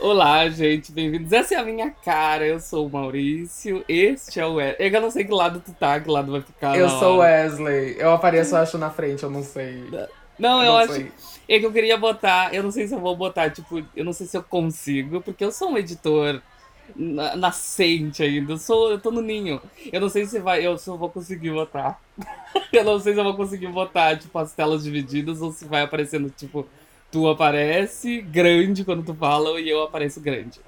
Olá, gente, bem-vindos. Essa é a minha cara. Eu sou o Maurício. Este é o Wesley. Eu não sei que lado tu tá, que lado vai ficar. Eu sou o Wesley. Eu apareço, acho, na frente, eu não sei. Não, eu, eu não acho. Sei. É que eu queria botar. Eu não sei se eu vou botar, tipo, eu não sei se eu consigo, porque eu sou um editor nascente ainda. Eu, sou, eu tô no ninho. Eu não sei se vai, eu se eu vou conseguir botar. eu não sei se eu vou conseguir botar, tipo, as telas divididas ou se vai aparecendo, tipo, tu aparece grande quando tu fala e eu apareço grande.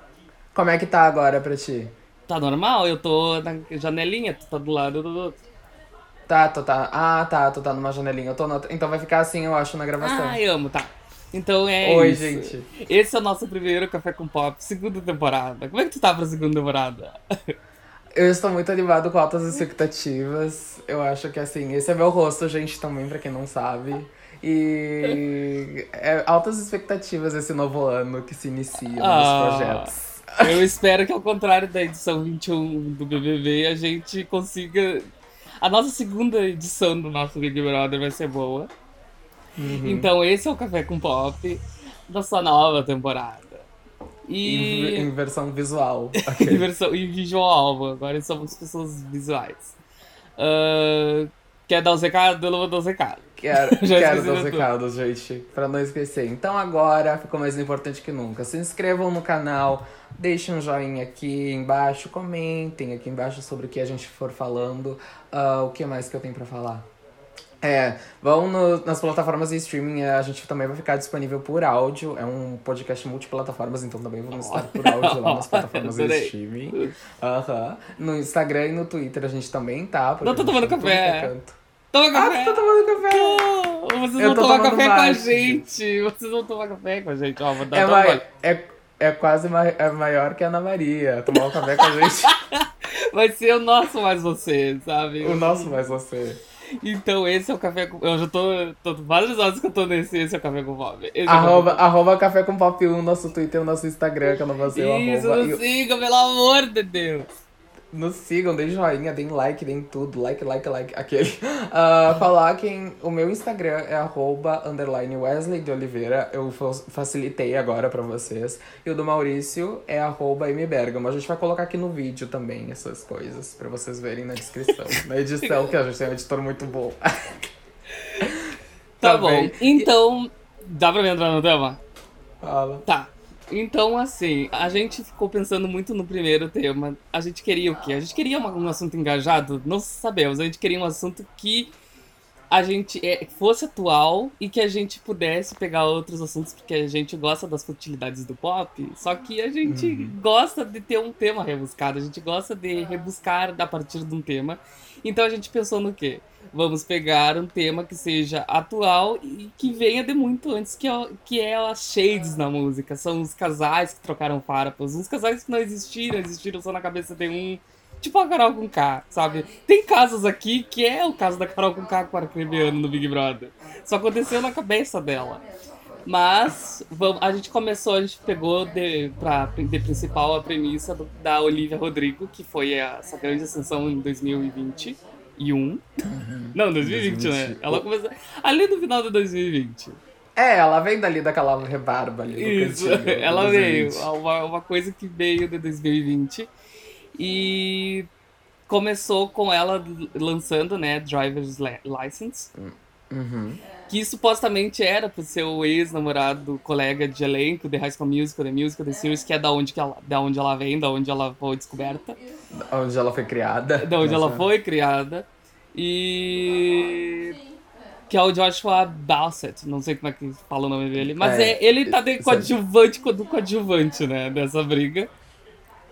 Como é que tá agora pra ti? Tá normal, eu tô na janelinha, tu tá do lado do outro. Tá, tu tá. Ah, tá, tu tá numa janelinha. Eu tô no... Então vai ficar assim, eu acho, na gravação. Ah, eu amo, tá. Então é Oi, isso. gente. Esse é o nosso primeiro Café com Pop, segunda temporada. Como é que tu tá pra segunda temporada? Eu estou muito animado com altas expectativas. Eu acho que assim, esse é meu rosto, gente, também, pra quem não sabe. E é altas expectativas esse novo ano que se inicia ah, nos projetos. Eu espero que, ao contrário da edição 21 do BBB, a gente consiga. A nossa segunda edição do nosso Big Brother vai ser boa. Uhum. Então, esse é o Café com Pop da sua nova temporada. E... Em, em versão visual. em, versão, em visual, agora somos pessoas visuais. Uh, quer dar os recados? Eu não vou dar os recados. Quero, quero dar os recados, gente, pra não esquecer. Então agora ficou mais importante que nunca. Se inscrevam no canal, deixem um joinha aqui embaixo, comentem aqui embaixo sobre o que a gente for falando. Uh, o que mais que eu tenho pra falar? É, vão no, nas plataformas de streaming, a gente também vai ficar disponível por áudio. É um podcast multiplataformas, então também vamos estar por áudio lá nas plataformas de streaming. Uhum. No Instagram e no Twitter a gente também tá. Não tô tomando café. Toma ah, café! Ah, tá tomando café! Pô, vocês vão tomar café com a gente! Vocês vão tomar café com a gente, ó, vou dar é, ma é, é quase ma é maior que a Ana Maria, tomar um café com a gente. Vai ser o nosso mais você, sabe? O nosso mais você. Então esse é o café com. Eu já tô. tô várias horas que eu tô nesse, esse é o café com pop. Esse arroba, é café... arroba café com pop 1, nosso Twitter, nosso Instagram, que eu não vou ser o Isso, arroba. siga, pelo amor de Deus! Nos sigam, deem joinha, deem like, deem tudo. Like, like, like. Aquele. Uh, falar que o meu Instagram é arroba underline Wesley de Oliveira. Eu facilitei agora pra vocês. E o do Maurício é arroba mbergamo. A gente vai colocar aqui no vídeo também essas coisas pra vocês verem na descrição. na edição, que a gente tem um editor muito bom. tá, tá bom. Então, dá pra me entrar no tema? Fala. Tá. Então, assim, a gente ficou pensando muito no primeiro tema. A gente queria o quê? A gente queria um assunto engajado? Não sabemos. A gente queria um assunto que a gente é, fosse atual e que a gente pudesse pegar outros assuntos, porque a gente gosta das futilidades do pop, só que a gente uhum. gosta de ter um tema rebuscado, a gente gosta de rebuscar a partir de um tema. Então a gente pensou no quê? Vamos pegar um tema que seja atual e que venha de muito antes, que é, que é as shades na música. São os casais que trocaram farpas, uns casais que não existiram, existiram só na cabeça de um. Tipo a Carol com K, sabe? Tem casos aqui que é o caso da Carol com K com o Arcrebiano no Big Brother. Só aconteceu na cabeça dela. Mas vamos, a gente começou, a gente pegou de, pra, de principal a premissa do, da Olivia Rodrigo, que foi essa grande ascensão em 2020 2021. Uhum. Não, 2020, 2020, né? Ela começou. Ali no final de 2020. É, ela vem dali daquela rebarba ali. Isso, ela veio. Uma, uma coisa que veio de 2020. E começou com ela lançando, né, Driver's License. Uhum. Que supostamente era pro seu ex-namorado, colega de elenco, The High School Musical, The Musical, The Series, que é da onde, que ela, da onde ela vem, da onde ela foi descoberta. Da onde ela foi criada. Da onde ela foi criada. E. Que é o Joshua Bassett, não sei como é que fala o nome dele, mas é, é ele tá de coadjuvante do coadjuvante, né, dessa briga.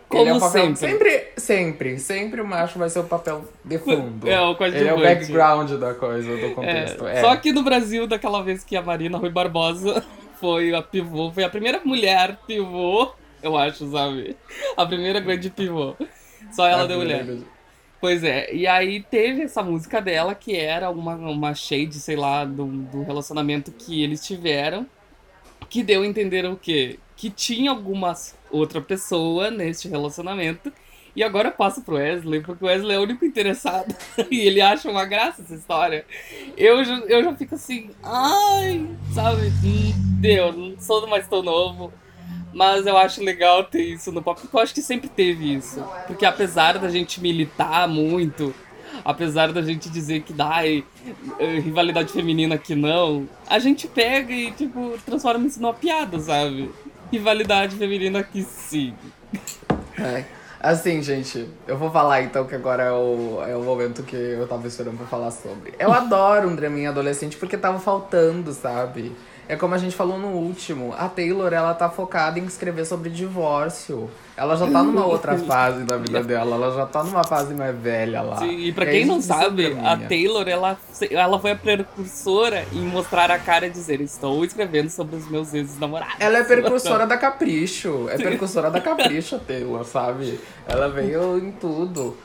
Como é papel, sempre. sempre. Sempre, sempre o macho vai ser o papel de fundo. É, o coadjuvante. Ele é o background da coisa, do contexto. É, é. Só que no Brasil, daquela vez que a Marina Rui Barbosa foi a pivô, foi a primeira mulher pivô, eu acho, sabe? A primeira grande pivô. Só ela deu mulher. Pois é, e aí teve essa música dela que era uma, uma shade, sei lá, do, do relacionamento que eles tiveram, que deu a entender o quê? Que tinha alguma outra pessoa neste relacionamento. E agora passa pro Wesley, porque o Wesley é o único interessado. e ele acha uma graça essa história. Eu, eu já fico assim, ai, sabe? Deu, não sou mais tão novo. Mas eu acho legal ter isso no pop, porque eu acho que sempre teve isso. Porque apesar da gente militar muito, apesar da gente dizer que dá rivalidade feminina que não, a gente pega e, tipo, transforma isso numa piada, sabe? Rivalidade feminina que sim. É. Assim, gente, eu vou falar então que agora é o, é o momento que eu tava esperando pra falar sobre. Eu adoro um draminha adolescente porque tava faltando, sabe? É como a gente falou no último, a Taylor, ela tá focada em escrever sobre divórcio. Ela já tá numa outra fase da vida dela, ela já tá numa fase mais velha lá. Sim, e pra quem não sabe, a Taylor, ela, ela foi a precursora em mostrar a cara e dizer, estou escrevendo sobre os meus ex-namorados. Ela é precursora da Capricho, é precursora da Capricho, a Taylor, sabe? Ela veio em tudo.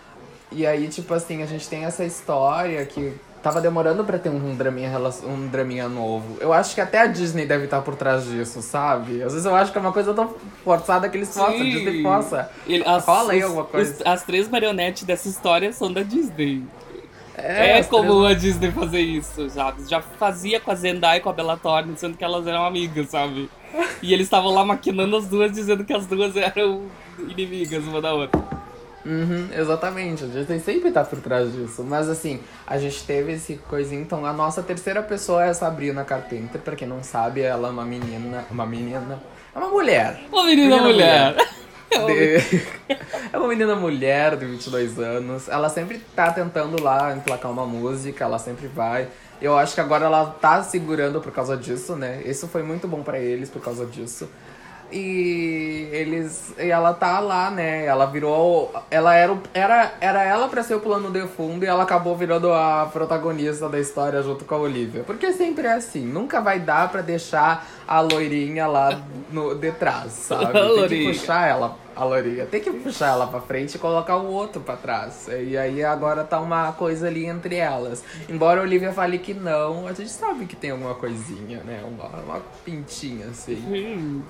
E aí, tipo assim, a gente tem essa história que Tava demorando pra ter um draminha, um draminha novo. Eu acho que até a Disney deve estar por trás disso, sabe? Às vezes eu acho que é uma coisa tão forçada que eles possam, a Disney possa. Ele, as, Fala aí alguma coisa. Os, as três marionetes dessa história são da Disney. É, é como três... a Disney fazer isso, sabe? Já fazia com a Zendaya e com a Bella Thorne, sendo que elas eram amigas, sabe? E eles estavam lá maquinando as duas, dizendo que as duas eram inimigas uma da outra. Uhum, exatamente, a gente sempre tá por trás disso. Mas assim, a gente teve esse coisinho. Então, a nossa terceira pessoa é a Sabrina Carpenter. Pra quem não sabe, ela é uma menina. Uma menina. É uma mulher. Uma menina, menina mulher. mulher. De... é uma menina mulher de 22 anos. Ela sempre tá tentando lá emplacar uma música, ela sempre vai. Eu acho que agora ela tá segurando por causa disso, né? Isso foi muito bom para eles por causa disso. E eles. E ela tá lá, né? Ela virou. Ela era, era, era ela pra ser o plano de fundo e ela acabou virando a protagonista da história junto com a Olivia. Porque sempre é assim, nunca vai dar pra deixar a loirinha lá no, de trás, sabe? Tem que puxar ela, a loirinha. Tem que puxar ela pra frente e colocar o outro pra trás. E aí agora tá uma coisa ali entre elas. Embora a Olivia fale que não, a gente sabe que tem alguma coisinha, né? Uma, uma pintinha assim. Hum.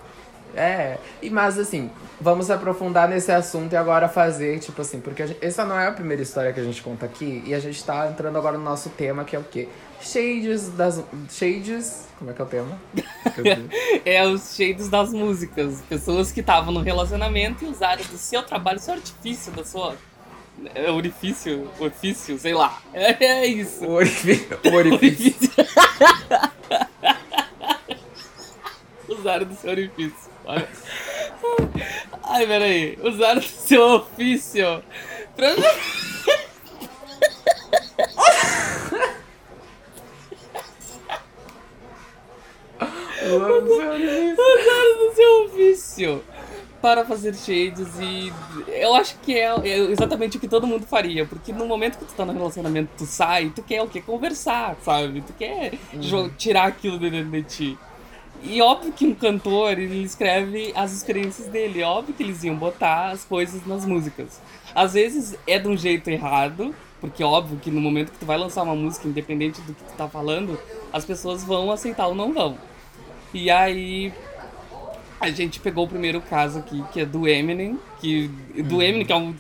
É, e mas assim, vamos aprofundar nesse assunto e agora fazer, tipo assim, porque gente, essa não é a primeira história que a gente conta aqui, e a gente tá entrando agora no nosso tema, que é o quê? Shades das. Shades. Como é que é o tema? é os shades das músicas. Pessoas que estavam no relacionamento e usaram do seu trabalho, seu artifício, da sua. É, orifício, orifício, sei lá. É, é isso. O orifício. O orifício. usaram do seu orifício. Ai, peraí. Usaram o seu ofício pra. Usaram do seu ofício para fazer shades e eu acho que é, é, exatamente o que todo mundo faria, porque no momento que tu tá no relacionamento, tu sai, tu quer o quê? Conversar, sabe? Tu quer uhum. tirar aquilo de dentro de ti. E óbvio que um cantor, ele escreve as experiências dele. É óbvio que eles iam botar as coisas nas músicas. Às vezes é de um jeito errado, porque óbvio que no momento que tu vai lançar uma música, independente do que tu tá falando, as pessoas vão aceitar ou não vão. E aí a gente pegou o primeiro caso aqui, que é do Eminem, que do uhum. Eminem, que é um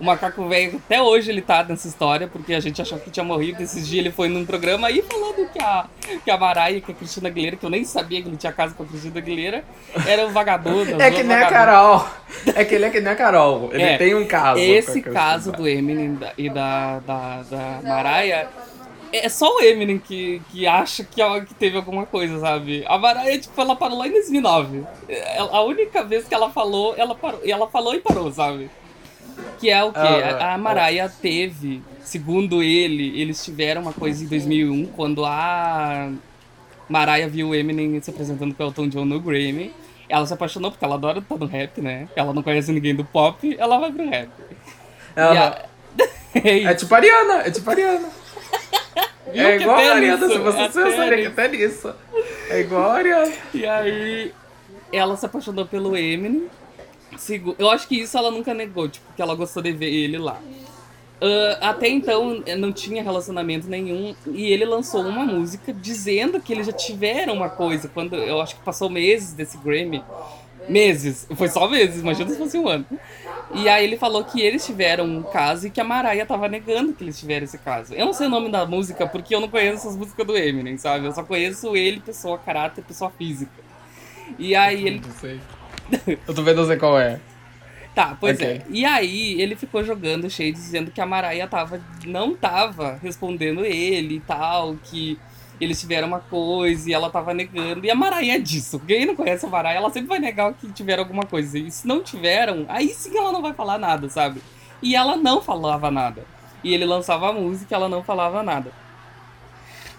o macaco velho, até hoje ele tá nessa história, porque a gente achou que tinha morrido. Esses dias ele foi num programa aí falando que a, que a Mariah, que a Cristina Aguilera, que eu nem sabia que ele tinha casa com a Cristina Aguilera, era um vagabundo. é que nem a Carol. É que ele é que nem a Carol. Ele é, tem um caso. Esse caso do Eminem e da, da, da Mariah é só o Eminem que, que acha que, que teve alguma coisa, sabe? A Mariah, tipo, ela parou lá em 2009. A única vez que ela falou, ela parou, ela falou e parou, sabe? Que é o quê? Ah, a, a Mariah teve, segundo ele, eles tiveram uma coisa em 2001, quando a Mariah viu o Eminem se apresentando com o Elton John no Grammy. Ela se apaixonou porque ela adora estar no rap, né? Ela não conhece ninguém do pop, ela vai pro rap. A... é, é, tipo Ariana, é tipo Ariana. é igual a Ariana, se você pensaria que até nisso. É igual a Ariana. E aí, ela se apaixonou pelo Eminem. Eu acho que isso ela nunca negou, tipo, que ela gostou de ver ele lá. Uh, até então não tinha relacionamento nenhum e ele lançou uma música dizendo que eles já tiveram uma coisa quando eu acho que passou meses desse Grammy. Meses foi só meses imagina se fosse um ano. E aí ele falou que eles tiveram um caso e que a Mariah tava negando que eles tiveram esse caso. Eu não sei o nome da música porque eu não conheço as músicas do Eminem sabe? Eu só conheço ele pessoa caráter pessoa física. E aí ele Eu tô vendo você qual é. Tá, pois okay. é. E aí ele ficou jogando cheio dizendo que a Maraia tava, não tava respondendo ele e tal, que eles tiveram uma coisa e ela tava negando. E a Maraia é disso. Quem não conhece a Maraia, ela sempre vai negar que tiveram alguma coisa. E se não tiveram, aí sim ela não vai falar nada, sabe? E ela não falava nada. E ele lançava a música e ela não falava nada.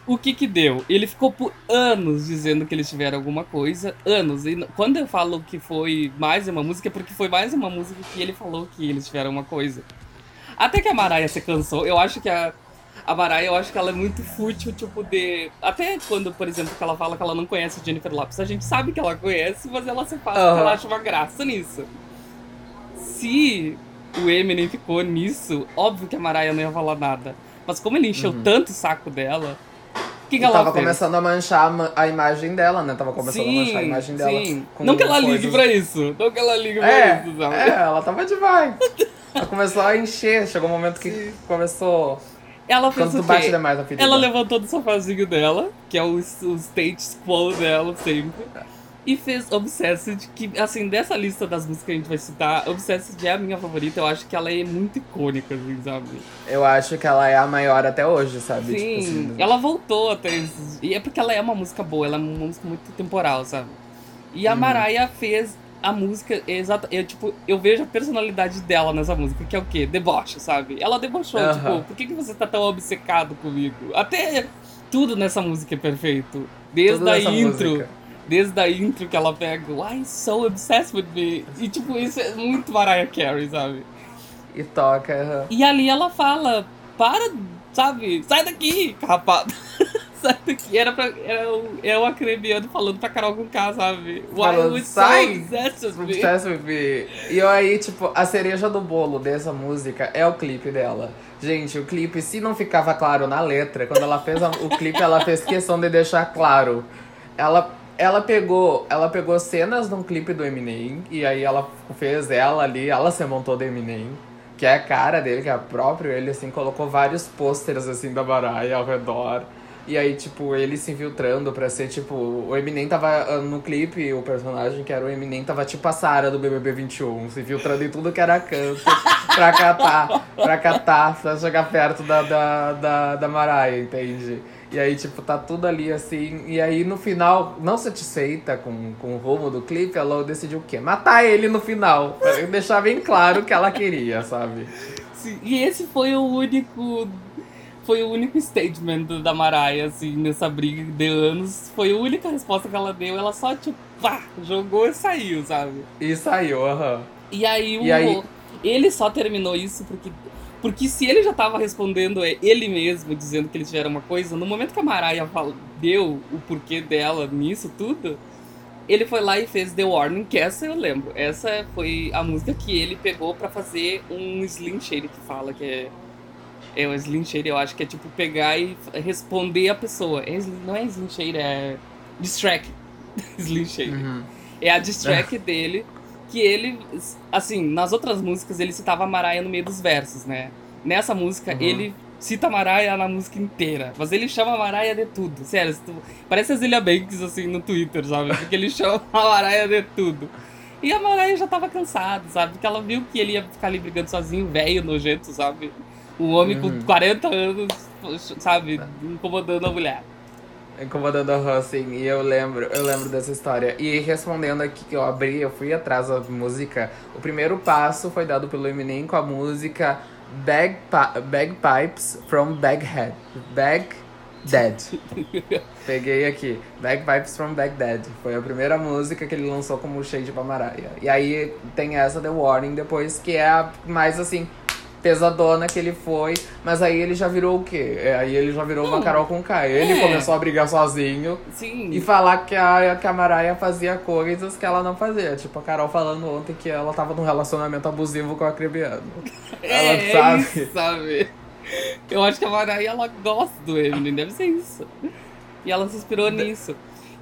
O que que deu? Ele ficou por anos dizendo que eles tiveram alguma coisa. Anos. E quando eu falo que foi mais uma música, é porque foi mais uma música que ele falou que eles tiveram uma coisa. Até que a Maraia se cansou. Eu acho que a, a Maraia, eu acho que ela é muito fútil, tipo, de. Até quando, por exemplo, que ela fala que ela não conhece Jennifer Lopes. A gente sabe que ela conhece, mas ela se faz uhum. ela acha uma graça nisso. Se o Eminem ficou nisso, óbvio que a Maraia não ia falar nada. Mas como ele encheu uhum. tanto o saco dela, que, que ela tava fez? começando a manchar a imagem dela, né? Tava começando sim, a manchar a imagem dela. Sim. Não que ela coisas... ligue pra isso. Não que ela ligue pra é, isso, sabe? É, ela tava demais. ela começou a encher. Chegou um momento que sim. começou. Ela fez Quando tu bate demais a ferida. Ela levantou do sofazinho dela, que é o, o stage quo dela sempre e fez Obsessed, que, assim, dessa lista das músicas que a gente vai citar, Obsessed é a minha favorita, eu acho que ela é muito icônica, assim, sabe? Eu acho que ela é a maior até hoje, sabe? Sim, tipo assim, ela voltou até esses... E é porque ela é uma música boa, ela é uma música muito temporal, sabe? E a uhum. Mariah fez a música exata. Eu, tipo, eu vejo a personalidade dela nessa música, que é o quê? Deboche, sabe? Ela debochou, uhum. tipo, por que, que você tá tão obcecado comigo? Até tudo nessa música é perfeito. Desde a intro. Música Desde a intro que ela pega, why so obsessed with me? E tipo, isso é muito Mariah Carey, sabe? E toca. E ali ela fala, para, sabe? Sai daqui, carrapada. sai daqui. Era, pra, era o, é o acrebiano falando pra Carol com K, sabe? Why falando, sai, so obsessed with me? Obsessed with me. E aí, tipo, a cereja do bolo dessa música é o clipe dela. Gente, o clipe, se não ficava claro na letra, quando ela fez a, o clipe, ela fez questão de deixar claro. Ela ela pegou, ela pegou cenas de um clipe do Eminem e aí ela fez ela ali, ela se montou do Eminem, que é a cara dele, que é a próprio ele assim colocou vários pôsteres assim da Mariah ao redor. E aí, tipo, ele se infiltrando pra ser, tipo, o Eminem tava ah, no clipe, o personagem que era o Eminem tava tipo a Sarah do BBB 21, se infiltrando em tudo que era canto pra catar, pra catar, pra chegar perto da, da, da, da Mariah, entende? E aí, tipo, tá tudo ali assim. E aí, no final, não satisfeita com, com o rumo do clipe, ela decidiu o quê? Matar ele no final. Pra deixar bem claro o que ela queria, sabe? Sim, e esse foi o único. Foi o único statement da Mariah, assim, nessa briga de anos. Foi a única resposta que ela deu. Ela só, tipo, pá, jogou e saiu, sabe? E saiu, aham. Uhum. E aí, o... e aí ele só terminou isso porque porque se ele já tava respondendo é, ele mesmo, dizendo que eles tiveram uma coisa, no momento que a Mariah deu o porquê dela nisso tudo, ele foi lá e fez The Warning, que essa eu lembro. Essa foi a música que ele pegou para fazer um Slim Shady que fala, que é. É o Slim Shady, eu acho que é tipo pegar e responder a pessoa. É, não é Slim Shady, é. Distrack. Slim Shady. Uhum. É a distrack dele que ele, assim, nas outras músicas ele citava a Mariah no meio dos versos, né? Nessa música uhum. ele cita a Mariah na música inteira, mas ele chama a Mariah de tudo, sério. Tu... Parece a Zilia Banks, assim, no Twitter, sabe? Porque ele chama a Mariah de tudo. E a Mariah já tava cansada, sabe? Porque ela viu que ele ia ficar ali brigando sozinho, velho, nojento, sabe? Um homem uhum. com 40 anos, sabe? Incomodando a mulher incomodando a assim, e eu lembro, eu lembro dessa história. E respondendo aqui que eu abri, eu fui atrás da música. O primeiro passo foi dado pelo Eminem com a música Bagpi Bagpipes from Baghead. Bag Dead. Peguei aqui. Bagpipes from Baghdad. Foi a primeira música que ele lançou como Shade pra Mariah. E aí tem essa The Warning depois, que é a mais assim, pesadona que ele foi, mas aí ele já virou o quê? É, aí ele já virou uma Carol com K. Ele é. começou a brigar sozinho Sim. e falar que a, que a Mariah fazia coisas que ela não fazia. Tipo, a Carol falando ontem que ela tava num relacionamento abusivo com a Cribiano. É, ela sabe. Sabe? Eu acho que a Mariah ela gosta do Eminem, deve ser isso. E ela se inspirou nisso.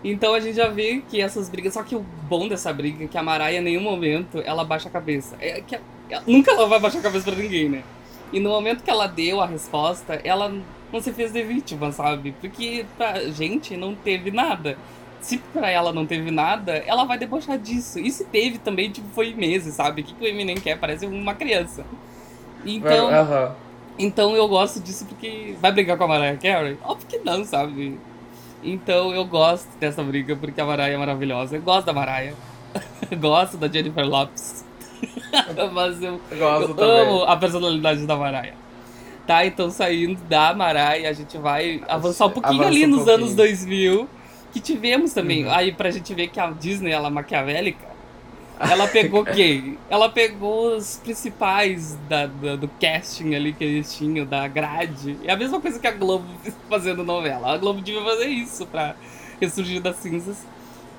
Então a gente já vê que essas brigas. Só que o bom dessa briga é que a Mariah, em nenhum momento, ela baixa a cabeça. É que nunca ela vai baixar a cabeça pra ninguém, né? E no momento que ela deu a resposta, ela não se fez de vítima, sabe? Porque pra gente não teve nada. se pra ela não teve nada, ela vai debochar disso. E se teve também, tipo, foi meses, sabe? O que, que o Eminem quer? Parece uma criança. Então. Uh -huh. Então eu gosto disso porque. Vai brigar com a Mariah Carey? Óbvio que não, sabe? Então eu gosto dessa briga porque a Mariah é maravilhosa. Eu gosto da Mariah. gosto da Jennifer Lopes. Mas eu, eu amo a personalidade da Mariah. Tá, então saindo da Mariah, a gente vai avançar um pouquinho Avança ali um nos pouquinho. anos 2000. Que tivemos também. Uhum. Aí pra gente ver que a Disney, ela é maquiavélica ela pegou quem? Ela pegou os principais da, da, do casting ali que eles tinham, da grade. É a mesma coisa que a Globo fazendo novela. A Globo devia fazer isso pra ressurgir das cinzas.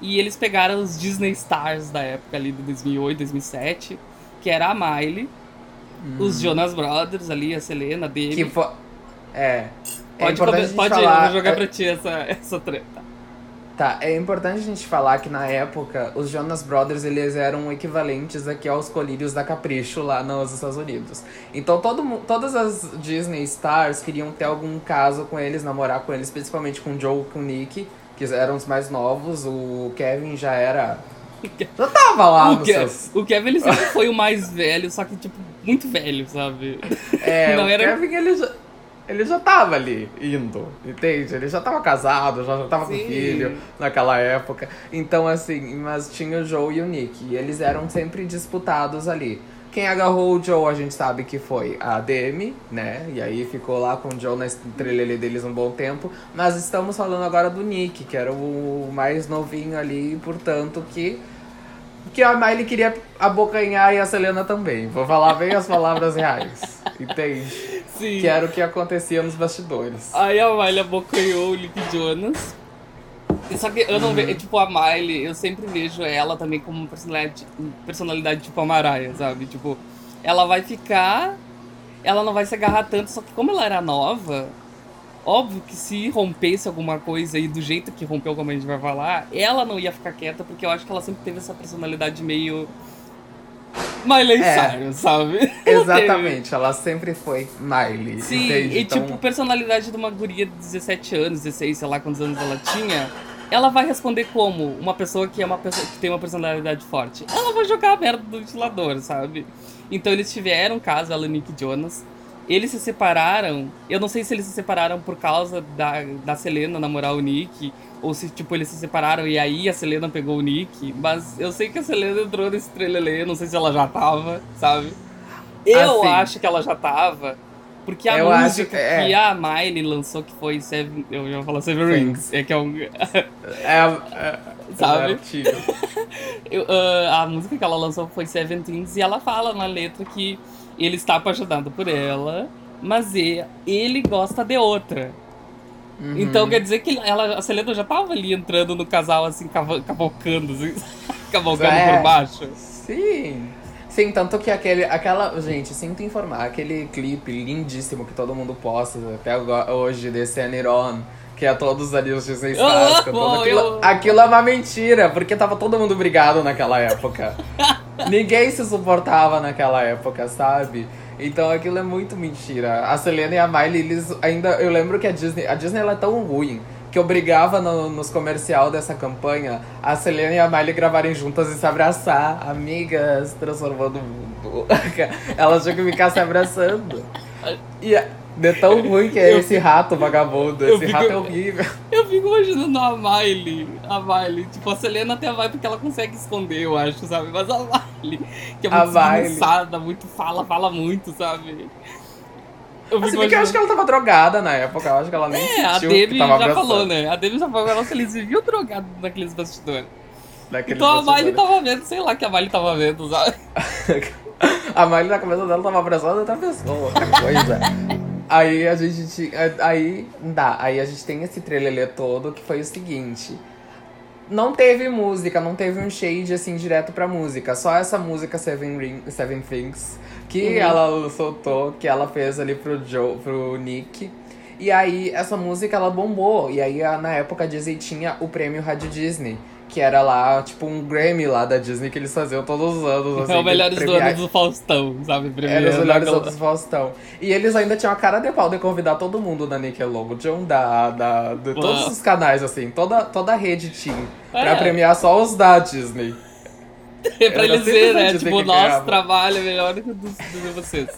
E eles pegaram os Disney Stars da época ali de 2008, 2007, que era a Miley, hum. os Jonas Brothers ali, a Selena, dele. Que foi... É. Pode, é pode falar... ir, eu vou jogar pra ti essa, essa treta. Tá, é importante a gente falar que na época os Jonas Brothers eles eram equivalentes aqui aos colírios da Capricho lá nos Estados Unidos. Então todo, todas as Disney Stars queriam ter algum caso com eles, namorar com eles, principalmente com o Joe com o Nick, que eram os mais novos. O Kevin já era. Já tava lá o no seus... O Kevin ele sempre foi o mais velho, só que tipo, muito velho, sabe? É, Não o era... Kevin ele já ele já tava ali indo, entende? Ele já tava casado, já, já tava Sim. com filho naquela época. Então, assim, mas tinha o Joe e o Nick. E eles eram sempre disputados ali. Quem agarrou o Joe, a gente sabe que foi a Demi, né? E aí ficou lá com o Joe na estrela deles um bom tempo. Mas estamos falando agora do Nick, que era o mais novinho ali, portanto, que que a Miley queria abocanhar e a Selena também. Vou falar bem as palavras reais. Entende? Sim. Que era o que acontecia nos bastidores. Aí a Miley abocanhou o Nick Jonas. Só que eu não vejo, tipo, a Miley, eu sempre vejo ela também como personalidade, personalidade tipo a Mariah, sabe? Tipo, ela vai ficar, ela não vai se agarrar tanto, só que como ela era nova, Óbvio que se rompesse alguma coisa aí do jeito que rompeu, como a gente vai falar, ela não ia ficar quieta, porque eu acho que ela sempre teve essa personalidade meio. Miley é, Cyrus, sabe? Exatamente, ela sempre foi Miley. Sim, entende? e então... tipo, personalidade de uma guria de 17 anos, 16, sei lá quantos anos ela tinha, ela vai responder como uma pessoa que é uma pessoa que tem uma personalidade forte. Ela vai jogar a merda do ventilador, sabe? Então eles tiveram caso, ela e Nick Jonas. Eles se separaram. Eu não sei se eles se separaram por causa da, da Selena namorar o Nick. Ou se, tipo, eles se separaram e aí a Selena pegou o Nick. Mas eu sei que a Selena entrou nesse trelelê. Não sei se ela já tava, sabe? Eu assim, acho que ela já tava. Porque a música que, é. que, a Miley lançou, que foi Seven. Eu ia falar Seven Rings. É que é um. é, é, sabe? eu, uh, a música que ela lançou foi Seventeens e ela fala na letra que ele está apaixonado por ela, mas ele gosta de outra. Uhum. Então quer dizer que ela, a Selena já tava ali entrando no casal, assim, cavalcando, assim, cavalgando é, por baixo. Sim. Sim, tanto que aquele, aquela. Gente, sinto informar, aquele clipe lindíssimo que todo mundo posta até hoje desse Aniron que é todos ali os Disney Stars cantando aquilo. Aquilo é uma mentira, porque tava todo mundo brigado naquela época. Ninguém se suportava naquela época, sabe? Então aquilo é muito mentira. A Selena e a Miley, eles ainda. Eu lembro que a Disney. A Disney ela é tão ruim que obrigava no, nos comercial dessa campanha a Selena e a Miley gravarem juntas e se abraçar. Amigas, transformando o mundo. Elas tinham que ficar se abraçando. E de tão ruim que é eu esse rato vagabundo. Esse fico, rato é horrível. Eu fico imaginando a Miley. A Miley. Tipo, a Selena até vai porque ela consegue esconder, eu acho, sabe? Mas a Miley, que é muito cansada, muito fala, fala muito, sabe? Eu assim, imaginando... eu acho que ela tava drogada na época, eu acho que ela nem é, sentiu a Demi já abraçando. falou, né? A Demi já falou que eles viviam drogados naqueles bastidores. Naqueles então bastidores. a Miley tava vendo, sei lá que a Miley tava vendo, sabe? a Miley na cabeça dela tava abraçando outra pessoa. Coisa. Aí a gente. Aí. Dá. Aí a gente tem esse trailer todo que foi o seguinte. Não teve música, não teve um shade assim direto pra música. Só essa música Seven, Ring, Seven Things que uhum. ela soltou, que ela fez ali pro, Joe, pro Nick. E aí essa música ela bombou. E aí na época a Disney tinha o prêmio Rádio Disney que era lá, tipo, um Grammy lá da Disney que eles faziam todos os anos. Assim, é o melhores do ano do Faustão, sabe? Era os melhores anos do Faustão. E eles ainda tinham a cara de pau de convidar todo mundo da Nickelodeon, da, da, de todos os canais, assim, toda, toda a rede tinha. É. Pra premiar só os da Disney. É pra eles verem, né? Tipo, o nosso trabalho é melhor do que o vocês.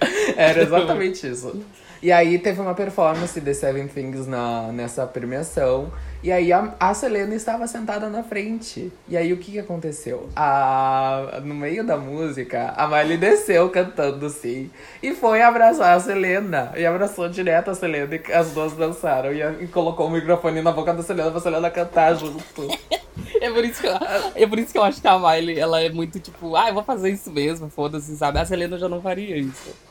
Era exatamente isso. E aí teve uma performance de Seven Things na, nessa premiação. E aí a, a Selena estava sentada na frente. E aí o que, que aconteceu? A, no meio da música, a Miley desceu cantando assim. E foi abraçar a Selena. E abraçou direto a Selena. E as duas dançaram. E, e colocou o microfone na boca da Selena pra Selena cantar junto. é, por isso que eu, é por isso que eu acho que a Miley, ela é muito tipo, ah, eu vou fazer isso mesmo, foda-se, sabe? A Selena já não faria isso.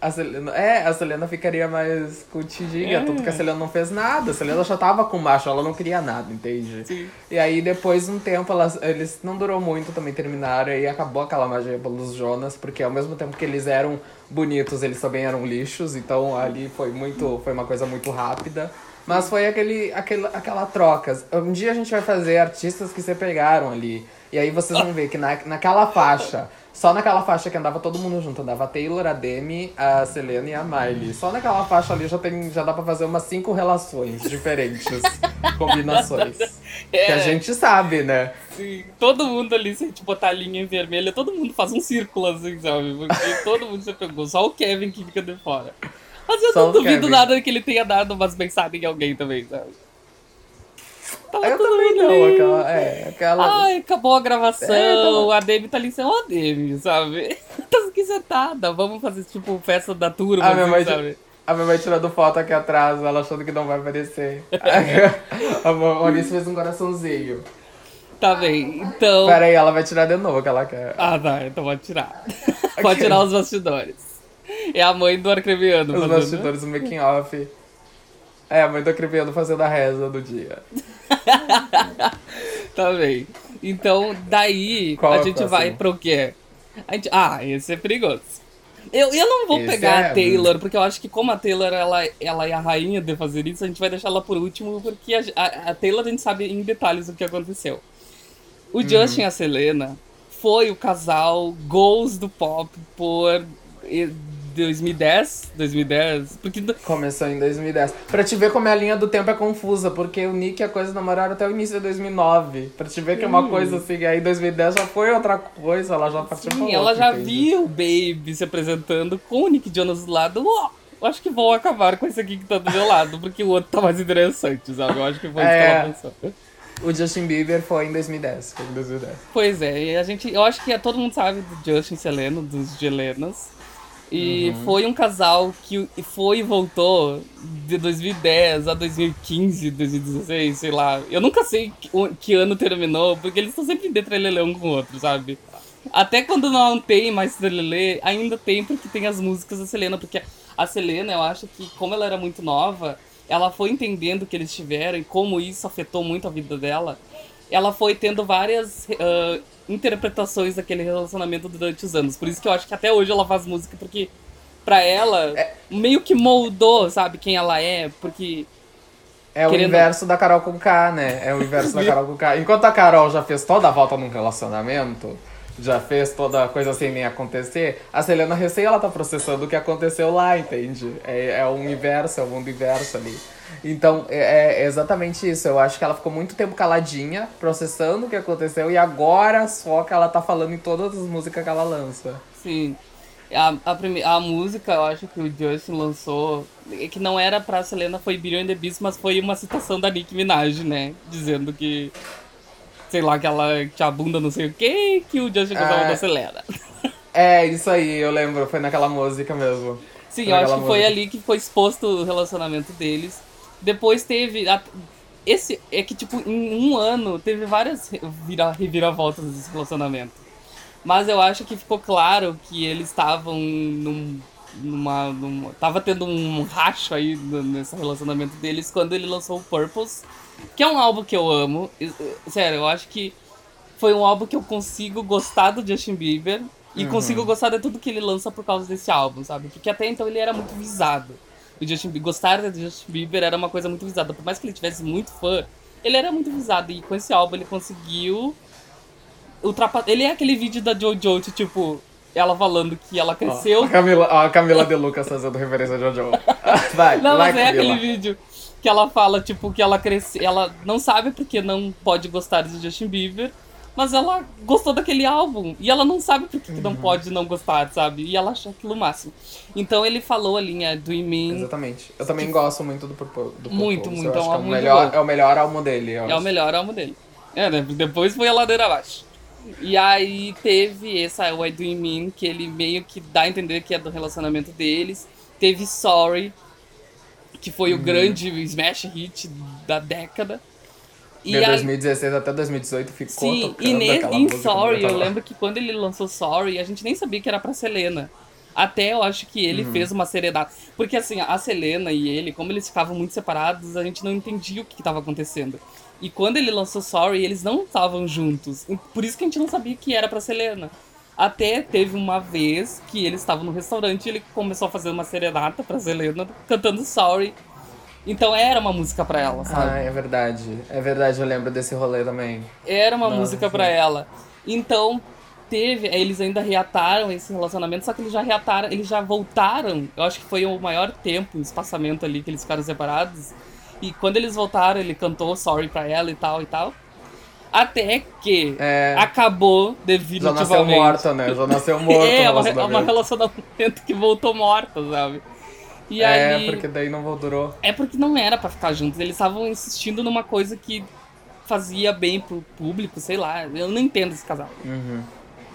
A Selena, é, a Selena ficaria mais curtidinha, é. tudo que a Selena não fez nada. A Selena já tava com macho, ela não queria nada, entende? Sim. E aí depois um tempo elas, eles não durou muito, também terminaram e acabou aquela magia pelos Jonas, porque ao mesmo tempo que eles eram bonitos, eles também eram lixos, então ali foi muito, foi uma coisa muito rápida. Mas foi aquele, aquele, aquela troca. Um dia a gente vai fazer artistas que se pegaram ali. E aí vocês vão ver que na, naquela faixa só naquela faixa que andava todo mundo junto. Andava a Taylor, a Demi, a Selena e a Miley. Só naquela faixa ali já, tem, já dá pra fazer umas cinco relações diferentes. combinações. É. Que a gente sabe, né? Sim. Todo mundo ali, se a gente botar a linha em vermelha, todo mundo faz um círculo assim, sabe? Porque todo mundo já pegou. Só o Kevin que fica de fora. Mas eu Só não duvido Kevin. nada que ele tenha dado umas mensagens em alguém também, sabe? Tava eu também não, aquela, é, aquela... Ai, acabou a gravação, é, tava... a Demi tá ali sem a Demi, sabe? Tá aqui sentada, vamos fazer tipo festa da turma, a minha assim, mãe, sabe? A minha mãe tirando foto aqui atrás, ela achando que não vai aparecer. a Maurício fez um coraçãozinho. Tá bem, então... Pera aí, ela vai tirar de novo que ela quer. Ah, tá, então pode tirar. pode tirar os bastidores. É a mãe do Arcreviano. Os fazendo. bastidores, o making off. É, a mãe do Arcreviano fazendo a reza do dia. tá bem. Então, daí Qual a gente vai pro quê? Gente... Ah, esse é perigoso. Eu, eu não vou esse pegar é... a Taylor, porque eu acho que como a Taylor ela, ela é a rainha de fazer isso, a gente vai deixar ela por último, porque a, a, a Taylor a gente sabe em detalhes o que aconteceu. O uhum. Justin e a Selena foi o casal goals do pop por 2010, 2010, porque... Começou em 2010. Pra te ver como a linha do tempo é confusa, porque o Nick e a coisa namoraram até o início de 2009. Pra te ver que é uma coisa assim, aí 2010 já foi outra coisa, ela já partiu Sim, ela já entende? viu o Baby se apresentando com o Nick Jonas do lado. Oh, acho que vou acabar com esse aqui que tá do meu lado, porque o outro tá mais interessante, sabe? Eu acho que foi isso é... que ela é. pensou. O Justin Bieber foi em 2010, foi em 2010. Pois é, e a gente, eu acho que todo mundo sabe do Justin Seleno, dos Gelenas. E uhum. foi um casal que foi e voltou de 2010 a 2015, 2016, sei lá. Eu nunca sei que, que ano terminou, porque eles estão sempre de trelelê um com o outro, sabe? Até quando não tem mais trelelê, ainda tem porque tem as músicas da Selena. Porque a Selena, eu acho que como ela era muito nova, ela foi entendendo o que eles tiveram e como isso afetou muito a vida dela. Ela foi tendo várias... Uh, interpretações daquele relacionamento durante os anos. Por isso que eu acho que até hoje ela faz música, porque pra ela é... meio que moldou, sabe, quem ela é, porque. É o querendo... inverso da Carol com K, né? É o inverso da Carol com K. Enquanto a Carol já fez toda a volta num relacionamento, já fez toda a coisa sem nem acontecer, a Selena recém ela tá processando o que aconteceu lá, entende? É, é o universo, é o mundo inverso ali. Então, é, é, exatamente isso. Eu acho que ela ficou muito tempo caladinha, processando o que aconteceu, e agora só que ela tá falando em todas as músicas que ela lança. Sim. A, a, prime... a música, eu acho que o Justin lançou, que não era pra Selena, foi Billion the Beast, mas foi uma citação da Nicki Minaj, né? Dizendo que, sei lá, que ela tinha bunda não sei o que, que o Justin gostava é... da Selena. É, isso aí, eu lembro, foi naquela música mesmo. Sim, eu acho que música. foi ali que foi exposto o relacionamento deles. Depois teve. A, esse é que, tipo, em um ano teve várias vira, reviravoltas desse relacionamento. Mas eu acho que ficou claro que eles estavam num, numa, numa. Tava tendo um racho aí nesse relacionamento deles quando ele lançou o Purpose, que é um álbum que eu amo. Sério, eu acho que foi um álbum que eu consigo gostar do Justin Bieber e uhum. consigo gostar de tudo que ele lança por causa desse álbum, sabe? Porque até então ele era muito visado o Justin Bieber, gostar do Justin Bieber era uma coisa muito visada. Por mais que ele tivesse muito fã, Ele era muito visado e com esse álbum ele conseguiu ultrapassar. Ele é aquele vídeo da Jojo, tipo, ela falando que ela cresceu. Ó, a Camila, ó, a Camila De Lucas fazendo referência a Jojo. Vai, não, mas é Camila. aquele vídeo que ela fala, tipo, que ela cresceu. Ela não sabe porque não pode gostar de Justin Bieber. Mas ela gostou daquele álbum. E ela não sabe por que, que não pode não gostar, sabe? E ela acha aquilo o máximo. Então ele falou a linha do Imin. Exatamente. Eu também gosto muito do Purple. Do Muito, Purple. muito, Eu é um que é, o melhor, é o melhor álbum dele. eu É o acho. melhor álbum dele. É, né? depois foi a ladeira abaixo. E aí teve essa Why Do You Mean, que ele meio que dá a entender que é do relacionamento deles. Teve Sorry, que foi Uhum. o grande smash hit da década. De aí- 2016 até 2018 ficou Sim, e ne, em Sorry, eu completamente. lembro que quando ele lançou Sorry, a gente nem sabia que era pra Selena. Até eu acho que Uhum. ele fez uma serenata. Porque assim, a Selena e ele, como eles ficavam muito separados, a gente não entendia o que estava acontecendo. E quando ele lançou Sorry, eles não estavam juntos. E Por isso que a gente não sabia que era pra Selena. Até teve uma vez que eles estavam no restaurante e ele começou a fazer uma serenata pra Selena, cantando Sorry. Então era uma música pra ela, sabe? Ah, é verdade. É verdade, eu lembro desse rolê também. Era uma Nossa. música pra ela. Então, teve. Eles ainda reataram esse relacionamento, só que eles já reataram, eles já voltaram. Eu acho que foi o maior tempo, o espaçamento ali que eles ficaram separados. E quando eles voltaram, ele cantou sorry pra ela e tal e tal. Até que É. acabou Já definitivamente. nasceu morta, né? Já nasceu morto é, o uma, relacionamento. uma relacionamento que voltou morta, sabe? E é, aí, porque daí não durou. é porque não era pra ficar juntos. Eles estavam insistindo numa coisa que fazia bem pro público, sei lá. Eu não entendo esse casal. Uhum.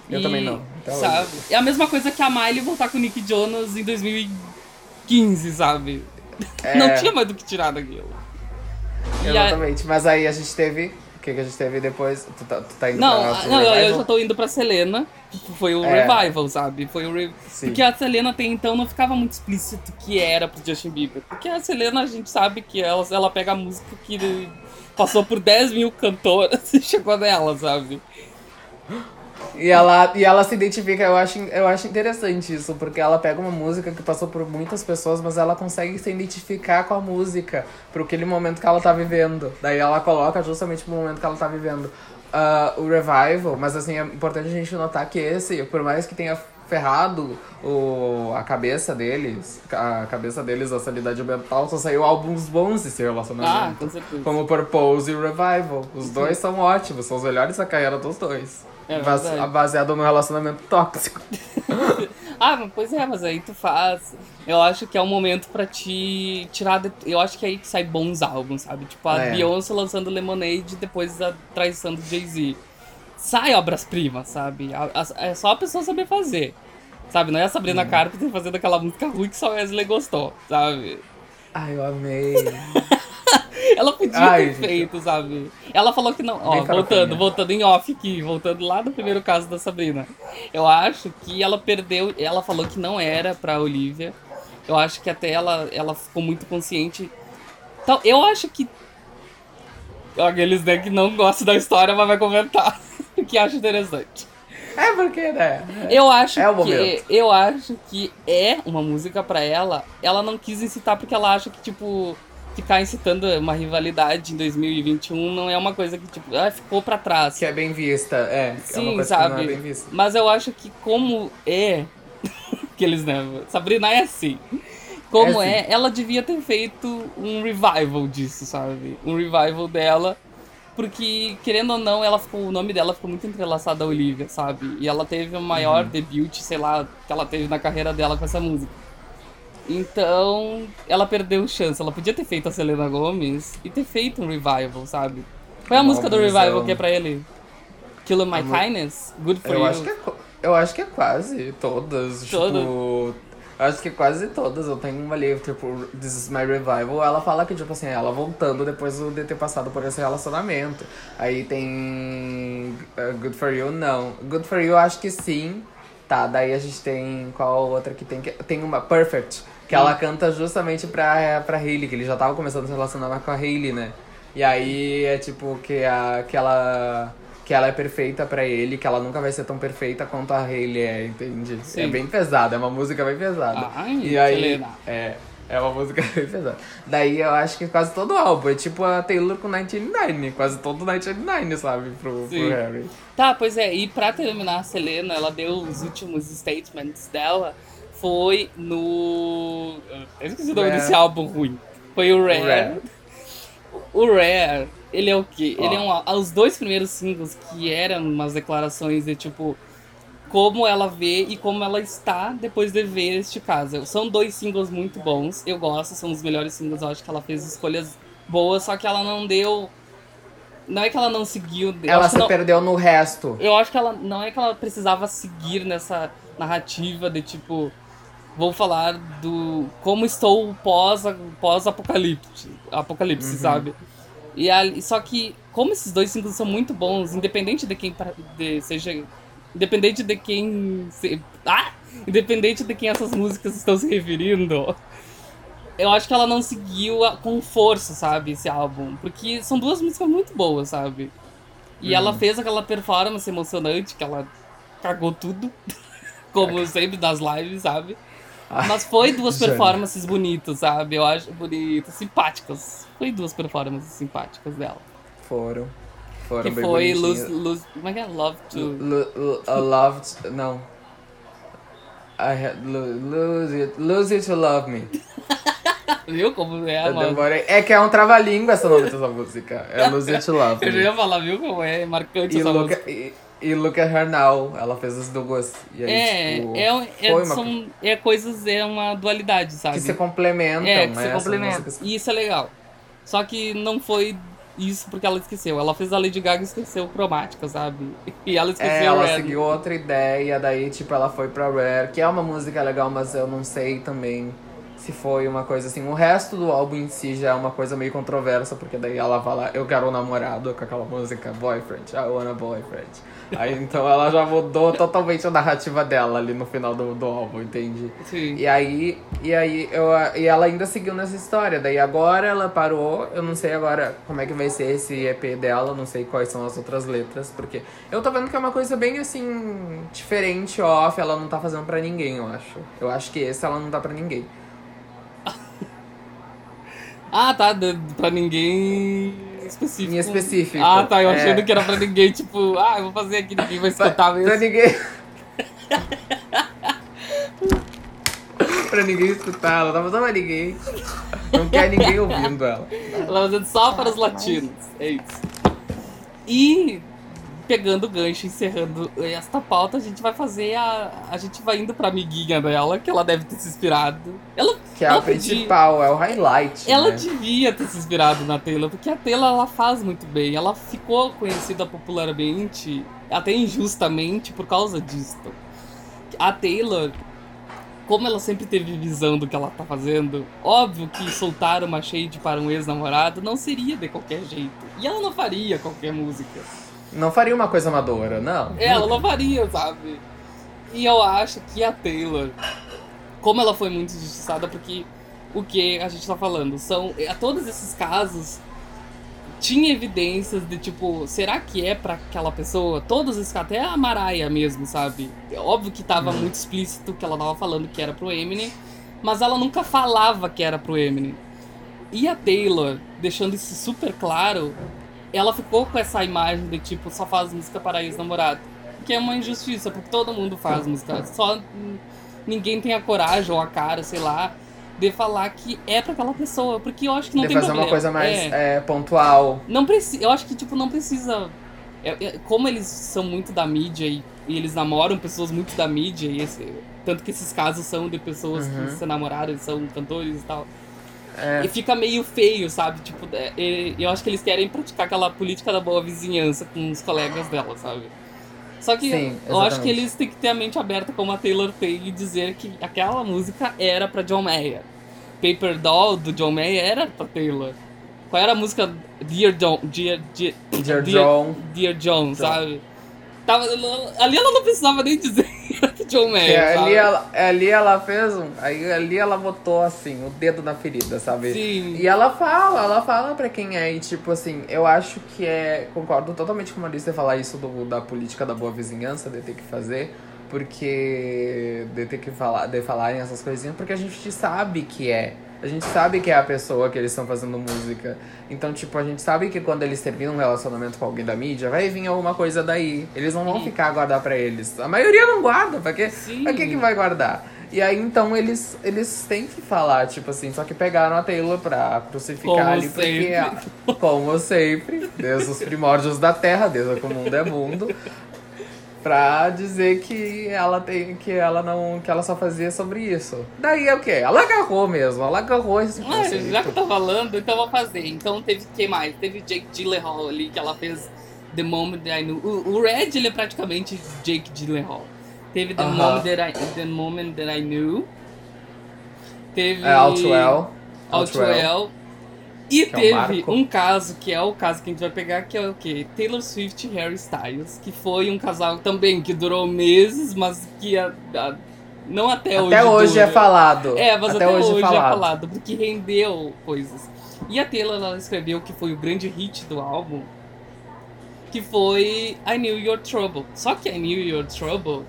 Eu E, também não. Sabe? É a mesma coisa que a Miley voltar com o Nick Jonas em 2015, sabe? É. Não tinha mais do que tirar daquilo. E a- Exatamente. Mas aí a gente teve. O que, que a gente teve depois? Tu tá, tu tá indo Não, pra, ah, não, eu- eu revival? já tô indo pra Selena. Foi o É. revival, sabe? Foi o re... Porque a Selena até então não ficava muito explícito que era pro Justin Bieber. Porque a Selena a gente sabe que ela, ela pega a música que passou por 10 mil cantoras e chegou nela, sabe? E ela, e ela se identifica, eu acho, eu acho interessante isso, porque ela pega uma música que passou por muitas pessoas, mas ela consegue se identificar com a música, pro aquele momento que ela tá vivendo. Daí ela coloca justamente pro momento que ela tá vivendo. Ah, o revival, mas assim, é importante a gente notar que esse, por mais que tenha ferrado o, a cabeça deles, a cabeça deles, a sanidade mental, só saiu álbuns bons desse Ah, relacionamento. com certeza. Como Purpose e Revival. Os dois são ótimos, são os melhores da carreira dos dois. É verdade. baseado no relacionamento tóxico. Ah, mas pois é, mas aí tu faz. Eu acho que é um momento pra te tirar. de- Eu acho que é aí que sai bons álbuns, sabe? Tipo, a É. Beyoncé lançando Lemonade depois da traição do Jay-Z. Sai obras-primas, sabe? A- a- É só a pessoa saber fazer. Sabe? Não é a Sabrina Carpenter fazendo aquela música ruim que só a Wesley gostou, sabe? Ai, eu amei. Ela podia Ai, ter gente. feito, sabe? Ela falou que não. Ó, Bem voltando, voltando em off aqui, voltando lá no primeiro caso da Sabrina. Eu acho que ela perdeu. Ela falou que não era pra Olivia. Eu acho que até ela, ela ficou muito consciente. Então, eu acho que. Aqueles né, que não gostam da história, mas vai comentar. que acho interessante. É porque, né? Eu acho É o que momento. eu acho que é uma música pra ela. Ela não quis incitar porque ela acha que tipo ficar incitando uma rivalidade em 2021 não é uma coisa que tipo ah, ficou pra trás. Que é bem vista, é. é uma Sim, coisa sabe? que não é bem vista. Mas eu acho que como é que eles né, Sabrina é assim. Como É é, assim. ela devia ter feito um revival disso, sabe? Um revival dela. Porque, querendo ou não, ela ficou, o nome dela ficou muito entrelaçado a Olivia, sabe? E ela teve o Uhum. maior debut, sei lá, que ela teve na carreira dela com essa música. Então, ela perdeu chance. Ela podia ter feito a Selena Gomez e ter feito um revival, sabe? Qual é a música do revival que é pra ele? Kill My Kindness? Good for Eu You. acho, que é, eu acho que é quase todas. Todas? Tipo. Acho que quase todas. Eu tenho uma ali, tipo, This is my revival. Ela fala que, tipo assim, ela voltando depois de ter passado por esse relacionamento. Aí tem. uh, Good for You, não. Good for You, acho que sim. Tá, daí a gente tem. Qual outra que tem? que- Tem uma Perfect. Que ela canta justamente pra, pra Hailey, que ele já tava começando a se relacionar com a Hailey, né? E aí é tipo que, a, que ela. Que ela é perfeita pra ele, que ela nunca vai ser tão perfeita quanto a Hailey é, entende? Sim. É bem pesada, é uma música bem pesada. Ai, e aí, Selena. é. É uma música bem pesada. Daí eu acho que quase todo o álbum é tipo a Taylor com 99, quase todo 99, sabe, pro, pro Harry. Tá, pois é, e pra terminar a Selena, ela deu os últimos statements dela, foi no. Eu esqueci o nome desse álbum ruim. Foi o Rare. O Rare, o Rare ele é o quê? Ele é um. Os dois primeiros singles que eram umas declarações de tipo como ela vê e como ela está depois de ver este caso. São dois singles muito bons, eu gosto, são os melhores singles, eu acho que ela fez escolhas boas, só que ela não deu. Não é que ela não seguiu. Ela se não... perdeu no resto. Eu acho que ela. Não é que ela precisava seguir nessa narrativa de tipo. Vou falar do. Como estou pós-apocalipse. Pós apocalipse, uhum. sabe? E a, só que, como esses dois singles são muito bons, independente de quem de, seja Independente de quem. Se... Ah! Independente de quem essas músicas estão se referindo. Eu acho que ela não seguiu com força, sabe, esse álbum. Porque são duas músicas muito boas, sabe? E hum. ela fez aquela performance emocionante que ela cagou tudo. Como sempre das lives, sabe? Mas foi duas performances bonitas, sabe? Eu acho bonitas, simpáticas. Foi duas performances simpáticas dela. Foram. Foram que foi lose, lose, Como é que é? Love to. L a love to, Não. I had, lose it, lose it to love me. viu como é, mano? É que é um trava-língua essa nome dessa música. É Lose It to Love Me. Eu já ia falar, viu como é marcante e essa música. E, e Look at Her Now, ela fez as duas. E aí, é, tipo, é, é, uma... são, é coisas, é uma dualidade, sabe? Que se complementam, é, que né? se complementam. E isso é legal. Só que não foi isso porque ela esqueceu. Ela fez a Lady Gaga e esqueceu cromática, sabe? E ela esqueceu é, ela seguiu outra ideia, daí, tipo, ela foi pra Rare, que é uma música legal, mas eu não sei também se foi uma coisa assim. O resto do álbum em si já é uma coisa meio controversa, porque daí ela fala, eu quero um namorado com aquela música, boyfriend, I want a boyfriend. Aí então ela já mudou totalmente a narrativa dela ali no final do, do álbum, entende? Sim. E aí, e aí eu, e ela ainda seguiu nessa história. Daí agora ela parou, eu não sei agora como é que vai ser esse EP dela, não sei quais são as outras letras, porque eu tô vendo que é uma coisa bem assim, diferente, off, ela não tá fazendo para ninguém, eu acho. Eu acho que esse ela não tá para ninguém. ah, tá, pra ninguém específico. Em específico. Ah, tá. Eu é. achando que era pra ninguém, tipo, ah, eu vou fazer aqui, ninguém vai escutar pra, mesmo. Pra ninguém. pra ninguém escutar, ela tá fazendo pra ninguém. Não quer ninguém ouvindo ela. Ela tá fazendo só para os latinos. É isso. E pegando o gancho, encerrando esta pauta, a gente vai fazer a. A gente vai indo pra amiguinha dela, que ela deve ter se inspirado. Ela, que é ela a principal, é o highlight. Ela né? devia ter se inspirado na Taylor, porque a Taylor ela faz muito bem. Ela ficou conhecida popularmente, até injustamente, por causa disso. A Taylor. Como ela sempre teve visão do que ela tá fazendo, óbvio que soltar uma shade para um ex-namorado não seria de qualquer jeito. E ela não faria qualquer música. Não faria uma coisa amadora, não. É, ela não faria, sabe? E eu acho que a Taylor, como ela foi muito injustiçada, porque o que a gente tá falando são. A todos esses casos tinha evidências de tipo, será que é para aquela pessoa? Todos esses até a Mariah mesmo, sabe? Óbvio que tava hum. muito explícito que ela tava falando que era pro Eminem, mas ela nunca falava que era pro Eminem. E a Taylor, deixando isso super claro, ela ficou com essa imagem de tipo, só faz música para ex-namorado. Que é uma injustiça, porque todo mundo faz música. Só ninguém tem a coragem ou a cara, sei lá, de falar que é para aquela pessoa. Porque eu acho que não de tem fazer problema. uma coisa mais é. É, pontual. Não precisa. Eu acho que, tipo, não precisa. É, é, como eles são muito da mídia e, e, eles namoram pessoas muito da mídia, e esse, tanto que esses casos são de pessoas uhum. que se namoraram, são cantores e tal. É. E fica meio feio, sabe? Tipo, é, eu acho que eles querem praticar aquela política da boa vizinhança com os colegas dela, sabe? Só que Sim, eu acho que eles têm que ter a mente aberta como a Taylor tem e dizer que aquela música era pra John Mayer. Paper Doll do John Mayer era pra Taylor. Qual era a música Dear John? Dear, Dear, Dear, Dear John. Dear John, John. sabe? Tava, ali ela não precisava nem dizer John Mayer. É, ali, ela, ali ela fez um. Aí ali ela botou assim, o dedo na ferida, sabe? Sim. E ela fala, ela fala pra quem é. E tipo assim, eu acho que é. Concordo totalmente com a Marisa falar isso do, da política da boa vizinhança, de ter que fazer. Porque. De ter que falar, de falarem essas coisinhas, porque a gente sabe que é A gente sabe que é a pessoa que eles estão fazendo música. Então, tipo, a gente sabe que quando eles terminam um relacionamento com alguém da mídia, vai vir alguma coisa daí. Eles não vão Sim. ficar a guardar pra eles. A maioria não guarda, pra que, pra que, que vai guardar? E aí, então, eles, eles têm que falar, tipo assim, só que pegaram a Taylor pra crucificar como ali, porque, sempre. como sempre, desde os primórdios da Terra, desde que o mundo é mundo, pra dizer que ela tem que ela não que ela só fazia sobre isso. Daí é o quê? Ela agarrou mesmo, ela agarrou esse ah, Já que eu tô falando, então eu vou fazer. Então teve quem mais? Teve Jake Gyllenhaal ali que ela fez The Moment That I Knew. O, o Red ele é praticamente Jake Gyllenhaal. Teve The, uh -huh. moment, that I, The Moment That I Knew. Teve. É, Outwell. Outwell. E que é teve é um caso, que é o caso que a gente vai pegar, que é o quê? Taylor Swift e Harry Styles, que foi um casal também que durou meses, mas que a, a, não até, até hoje. Até hoje dura. é falado. É, mas até, até hoje, hoje é, falado. é falado, porque rendeu coisas. E a Taylor ela escreveu que foi o grande hit do álbum, que foi I Knew Your Trouble. Só que I Knew Your Trouble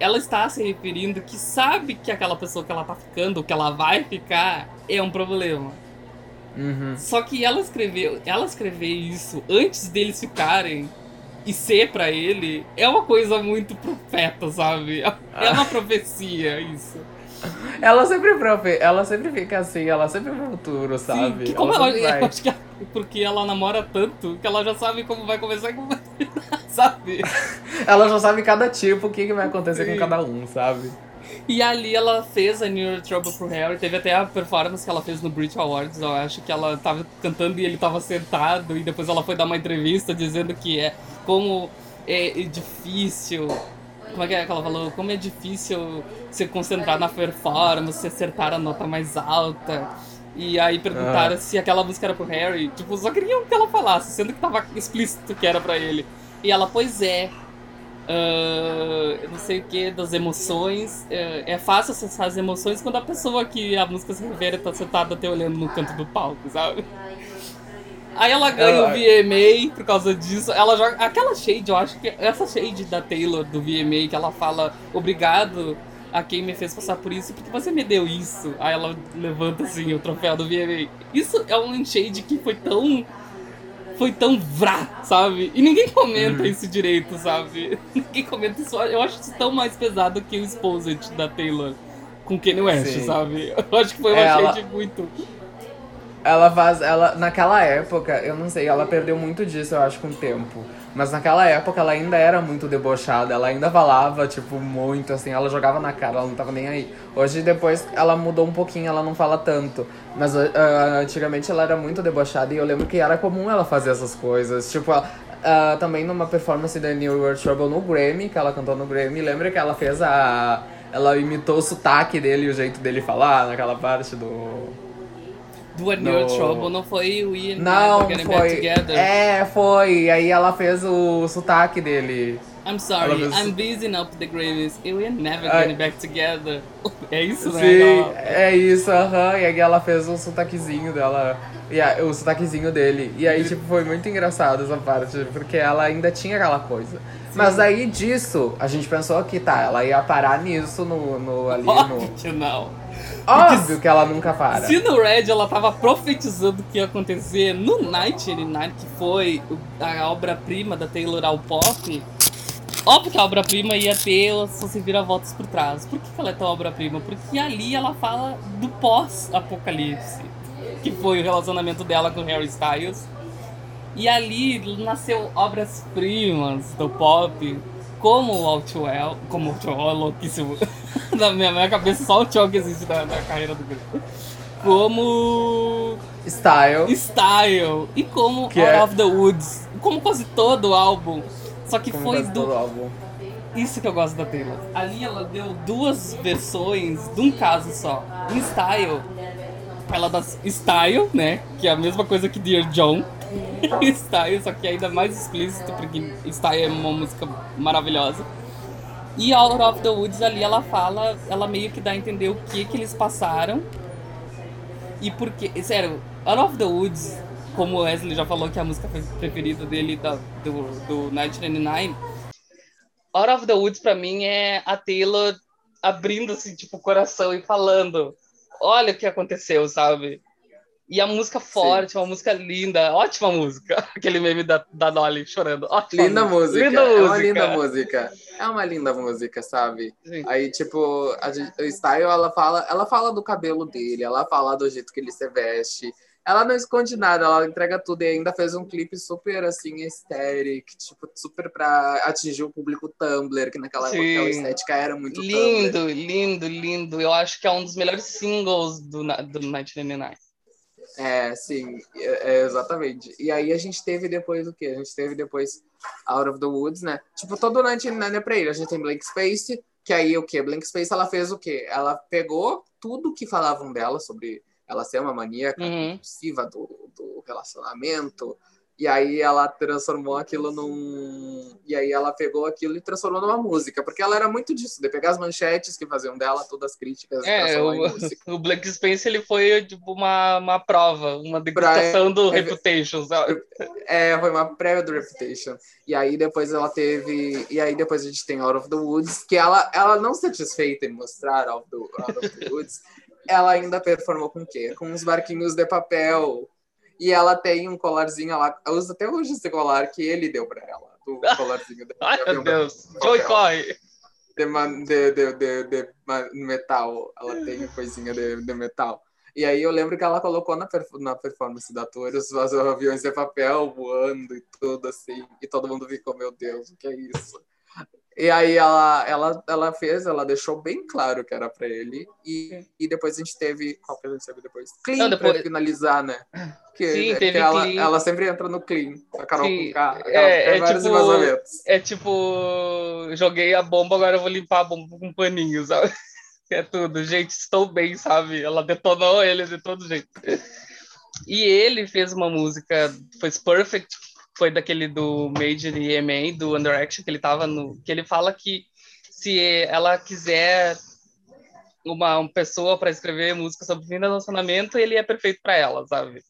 ela está se referindo que sabe que aquela pessoa que ela tá ficando, que ela vai ficar, é um problema. Uhum. Só que ela escreveu, ela escrever isso antes deles ficarem e ser para ele é uma coisa muito profeta, sabe? É uma profecia isso. Ela sempre profe... ela sempre fica assim, ela sempre vê o futuro, sabe? Sim, que como ela, ela eu acho que porque ela namora tanto que ela já sabe como vai começar e como vai terminar, sabe? ela já sabe cada tipo, o que, que vai acontecer Sim. com cada um, sabe? E ali ela fez a New Trouble pro Harry. Teve até a performance que ela fez no Brit Awards. Eu acho que ela tava cantando e ele tava sentado. E depois ela foi dar uma entrevista dizendo que é como é difícil como é que, é que ela falou? Como é difícil se concentrar na performance, acertar a nota mais alta. E aí perguntaram ah. se aquela música era pro Harry. Tipo, só queriam que ela falasse, sendo que tava explícito que era para ele. E ela, pois é. Uh, não sei o que, das emoções. Uh, é fácil acessar as emoções quando a pessoa que a música se refere tá sentada até olhando no canto do palco, sabe? Aí ela ganha o VMA por causa disso. Ela joga. Aquela shade, eu acho que. Essa shade da Taylor do VMA que ela fala obrigado a quem me fez passar por isso, porque você me deu isso. Aí ela levanta assim o troféu do VMA. Isso é um shade que foi tão. Foi tão vrá, sabe? E ninguém comenta isso direito, sabe? Ninguém comenta isso. Eu acho isso tão mais pesado que o Exposed da Taylor com Kanye West, Sim. sabe? Eu acho que foi uma ela... shade muito ela faz. Ela, naquela época, eu não sei, ela perdeu muito disso, eu acho, com o tempo. Mas naquela época ela ainda era muito debochada, ela ainda falava, tipo, muito, assim, ela jogava na cara, ela não tava nem aí. Hoje, depois, ela mudou um pouquinho, ela não fala tanto. Mas uh, antigamente ela era muito debochada e eu lembro que era comum ela fazer essas coisas. Tipo, uh, também numa performance da New World Trouble no Grammy, que ela cantou no Grammy, lembra que ela fez a. Ela imitou o sotaque dele o jeito dele falar naquela parte do New no... Trouble, não foi o Ian Não, foi. É, foi. Aí ela fez o sotaque dele. I'm sorry, fez... I'm busy now the Grammys. We are never getting back together. É isso, né? Sim, é isso, aham. Uh -huh. E aí ela fez o sotaquezinho dela. E a, o sotaquezinho dele. E aí, tipo, foi muito engraçado essa parte, porque ela ainda tinha aquela coisa. Mas aí disso, a gente pensou que tá, ela ia parar nisso no, no ali Óbvio no. Que não. Óbvio que ela nunca para. Se no Red ela tava profetizando o que ia acontecer no Night Night, que foi a obra-prima da Taylor ao pop, óbvio que a obra-prima ia ter só se vira voltas por trás. Por que, que ela é tão obra-prima? Porque ali ela fala do pós-apocalipse, que foi o relacionamento dela com Harry Styles. E ali nasceu obras-primas do pop, como o Outwell, como o Outwell é louquíssimo. na minha, minha cabeça só o Outwell que existe na, na carreira do grupo. Como. Style. Style. E como que Out é... of the Woods. Como quase todo o álbum. Só que como foi do. Isso que eu gosto da Taylor. Ali ela deu duas versões de um caso só. Em Style, ela dá Style, né? Que é a mesma coisa que Dear John Style, só que ainda mais explícito, porque Style é uma música maravilhosa. E Out of the Woods ali ela fala, ela meio que dá a entender o que que eles passaram. E porque, sério, Out of the Woods, como o Wesley já falou que é a música preferida dele da, do, do 1999, Out of the Woods pra mim é a Taylor abrindo assim, tipo, o coração e falando olha o que aconteceu, sabe? E a música forte, Sim. uma música linda, ótima música. Aquele meme da, da Dolly chorando. Ótima linda música. Linda é música. uma linda música. É uma linda música, sabe? Sim. Aí, tipo, a, o Style, ela fala, ela fala do cabelo dele, ela fala do jeito que ele se veste. Ela não esconde nada, ela entrega tudo e ainda fez um clipe super, assim, estéril, tipo, super pra atingir o público Tumblr, que naquela Sim. época a estética era muito Lindo, Tumblr. lindo, lindo. Eu acho que é um dos melhores singles do, do 1999. É, sim, é, é, exatamente. E aí a gente teve depois o quê? A gente teve depois Out of the Woods, né? Tipo, todo Night Nine é pra ele. A gente tem Blank Space, que aí o quê? Blank Space ela fez o quê? Ela pegou tudo que falavam dela sobre ela ser uma maníaca uhum. do, do relacionamento, e aí ela transformou aquilo num. E aí ela pegou aquilo e transformou numa música, porque ela era muito disso, de pegar as manchetes que faziam dela, todas as críticas. É, o, o Black Spence ele foi tipo uma, uma prova, uma degustação pra, do é, Reputation, sabe? É, foi uma prévia do Reputation. E aí depois ela teve. E aí depois a gente tem Out of the Woods, que ela, ela não satisfeita em mostrar Out, do, Out of the Woods, ela ainda performou com o quê? Com uns barquinhos de papel e ela tem um colarzinho, ela usa até hoje esse colar que ele deu pra ela. O colarzinho dela. Ai, meu Deus. Joy corre. De, de, de, de, metal. Ela tem coisinha de, de metal. E aí eu lembro que ela colocou na, na performance da tour os aviões de papel voando e tudo assim. E todo mundo ficou, meu Deus, o que é isso? E aí ela, ela, ela fez, ela deixou bem claro que era pra ele. E, e depois a gente teve. Qual que a gente teve depois? Clean Não, depois... pra finalizar, né? Que, Sim, teve que ela, clean. ela sempre entra no clean. A Carol Sim. com K. É, é, tipo, é tipo. Joguei a bomba, agora eu vou limpar a bomba com um paninho, sabe? É tudo. Gente, estou bem, sabe? Ela detonou ele de todo jeito. E ele fez uma música, foi Perfect foi daquele do Major EMA, do Under Action, que ele tava no. que ele fala que se ela quiser uma, uma pessoa para escrever música sobre fim de relacionamento, ele é perfeito para ela, sabe?